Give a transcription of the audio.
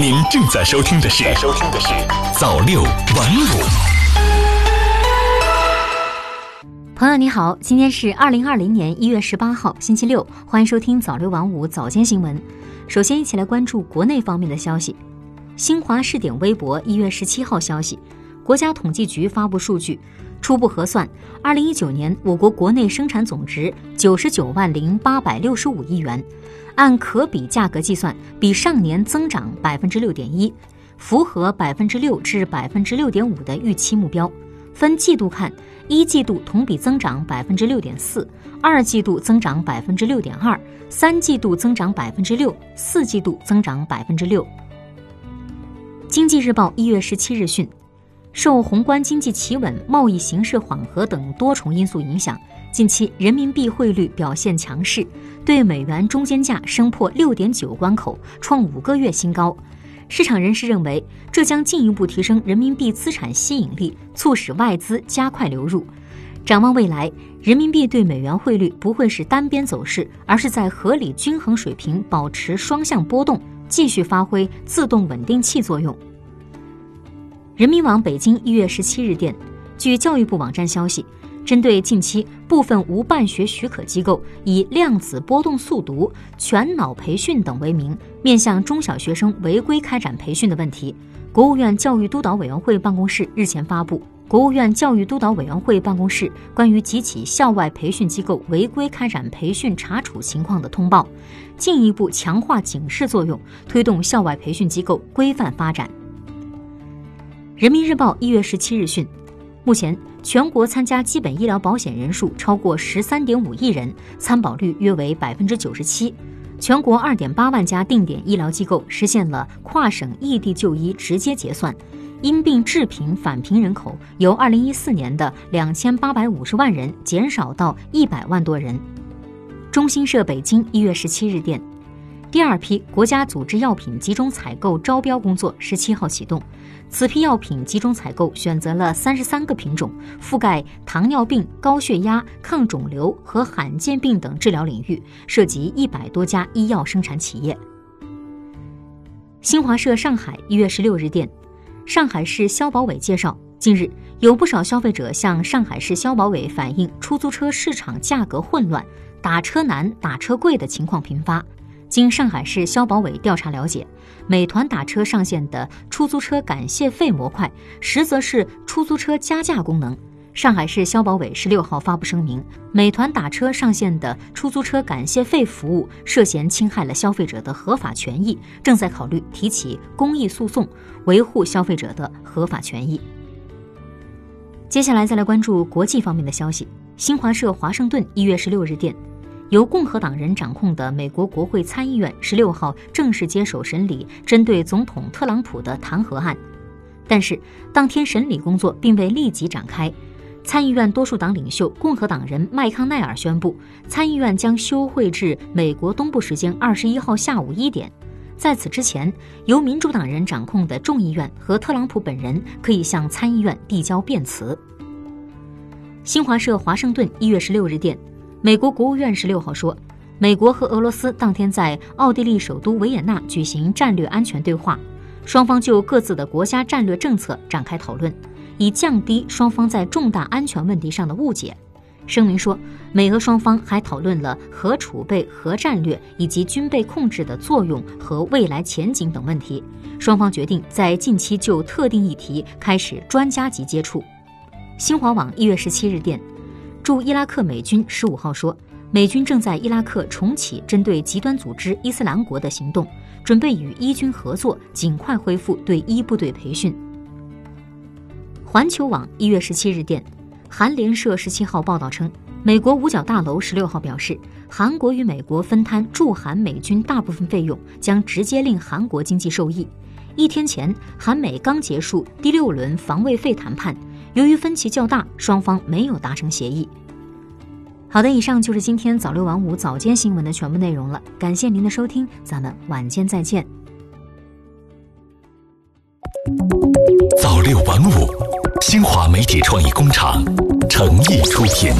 您正在收听的是《收听的是早六晚五》。朋友你好，今天是二零二零年一月十八号，星期六，欢迎收听早六晚五早间新闻。首先，一起来关注国内方面的消息。新华视点微博一月十七号消息，国家统计局发布数据，初步核算，二零一九年我国国内生产总值九十九万零八百六十五亿元。按可比价格计算，比上年增长百分之六点一，符合百分之六至百分之六点五的预期目标。分季度看，一季度同比增长百分之六点四，二季度增长百分之六点二，三季度增长百分之六，四季度增长百分之六。经济日报一月十七日讯，受宏观经济企稳、贸易形势缓和等多重因素影响。近期人民币汇率表现强势，对美元中间价升破六点九关口，创五个月新高。市场人士认为，这将进一步提升人民币资产吸引力，促使外资加快流入。展望未来，人民币对美元汇率不会是单边走势，而是在合理均衡水平保持双向波动，继续发挥自动稳定器作用。人民网北京一月十七日电，据教育部网站消息。针对近期部分无办学许可机构以量子波动速读、全脑培训等为名，面向中小学生违规开展培训的问题，国务院教育督导委员会办公室日前发布《国务院教育督导委员会办公室关于几起校外培训机构违规开展培训查处情况的通报》，进一步强化警示作用，推动校外培训机构规范发展。人民日报一月十七日讯。目前，全国参加基本医疗保险人数超过十三点五亿人，参保率约为百分之九十七。全国二点八万家定点医疗机构实现了跨省异地就医直接结算，因病致贫返贫人口由二零一四年的两千八百五十万人减少到一百万多人。中新社北京一月十七日电。第二批国家组织药品集中采购招标工作十七号启动，此批药品集中采购选择了三十三个品种，覆盖糖尿病、高血压、抗肿瘤和罕见病等治疗领域，涉及一百多家医药生产企业。新华社上海一月十六日电，上海市消保委介绍，近日有不少消费者向上海市消保委反映出租车市场价格混乱、打车难、打车贵的情况频发。经上海市消保委调查了解，美团打车上线的出租车感谢费模块，实则是出租车加价功能。上海市消保委十六号发布声明，美团打车上线的出租车感谢费服务涉嫌侵害了消费者的合法权益，正在考虑提起公益诉讼，维护消费者的合法权益。接下来再来关注国际方面的消息。新华社华盛顿一月十六日电。由共和党人掌控的美国国会参议院十六号正式接手审理针对总统特朗普的弹劾案，但是当天审理工作并未立即展开。参议院多数党领袖共和党人麦康奈尔宣布，参议院将休会至美国东部时间二十一号下午一点。在此之前，由民主党人掌控的众议院和特朗普本人可以向参议院递交辩词。新华社华盛顿一月十六日电。美国国务院十六号说，美国和俄罗斯当天在奥地利首都维也纳举行战略安全对话，双方就各自的国家战略政策展开讨论，以降低双方在重大安全问题上的误解。声明说，美俄双方还讨论了核储备、核战略以及军备控制的作用和未来前景等问题。双方决定在近期就特定议题开始专家级接触。新华网一月十七日电。驻伊拉克美军十五号说，美军正在伊拉克重启针对极端组织伊斯兰国的行动，准备与伊军合作，尽快恢复对伊部队培训。环球网一月十七日电，韩联社十七号报道称，美国五角大楼十六号表示，韩国与美国分摊驻韩美军大部分费用，将直接令韩国经济受益。一天前，韩美刚结束第六轮防卫费谈判。由于分歧较大，双方没有达成协议。好的，以上就是今天早六晚五早间新闻的全部内容了。感谢您的收听，咱们晚间再见。早六晚五，新华媒体创意工厂诚意出品。